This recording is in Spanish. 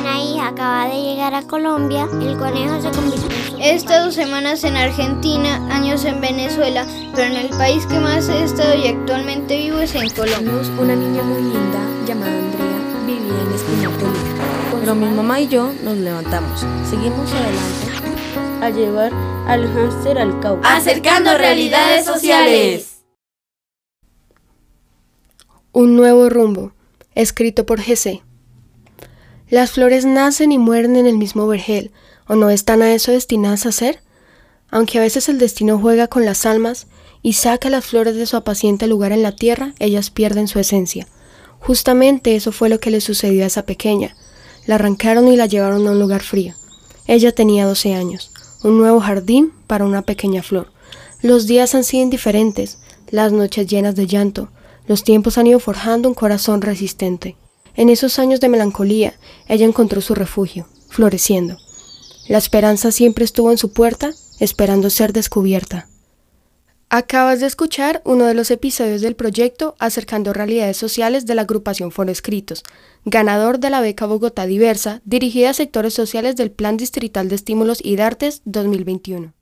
Una hija acaba de llegar a Colombia, el conejo se convirtió en su He estado semanas en Argentina, años en Venezuela, pero en el país que más he estado y actualmente vivo es en Colombia. Una niña muy linda llamada Andrea vivía en Luz. Pero mi mamá y yo nos levantamos. Seguimos adelante a llevar al hámster al Cauca. Acercando realidades sociales. Un nuevo rumbo, escrito por GC. Las flores nacen y mueren en el mismo vergel, ¿o no están a eso destinadas a ser? Aunque a veces el destino juega con las almas y saca las flores de su apaciente lugar en la tierra, ellas pierden su esencia. Justamente eso fue lo que le sucedió a esa pequeña. La arrancaron y la llevaron a un lugar frío. Ella tenía 12 años, un nuevo jardín para una pequeña flor. Los días han sido indiferentes, las noches llenas de llanto, los tiempos han ido forjando un corazón resistente. En esos años de melancolía, ella encontró su refugio, floreciendo. La esperanza siempre estuvo en su puerta, esperando ser descubierta. Acabas de escuchar uno de los episodios del proyecto Acercando Realidades Sociales de la agrupación Foro Escritos, ganador de la beca Bogotá Diversa, dirigida a sectores sociales del Plan Distrital de Estímulos y de Artes 2021.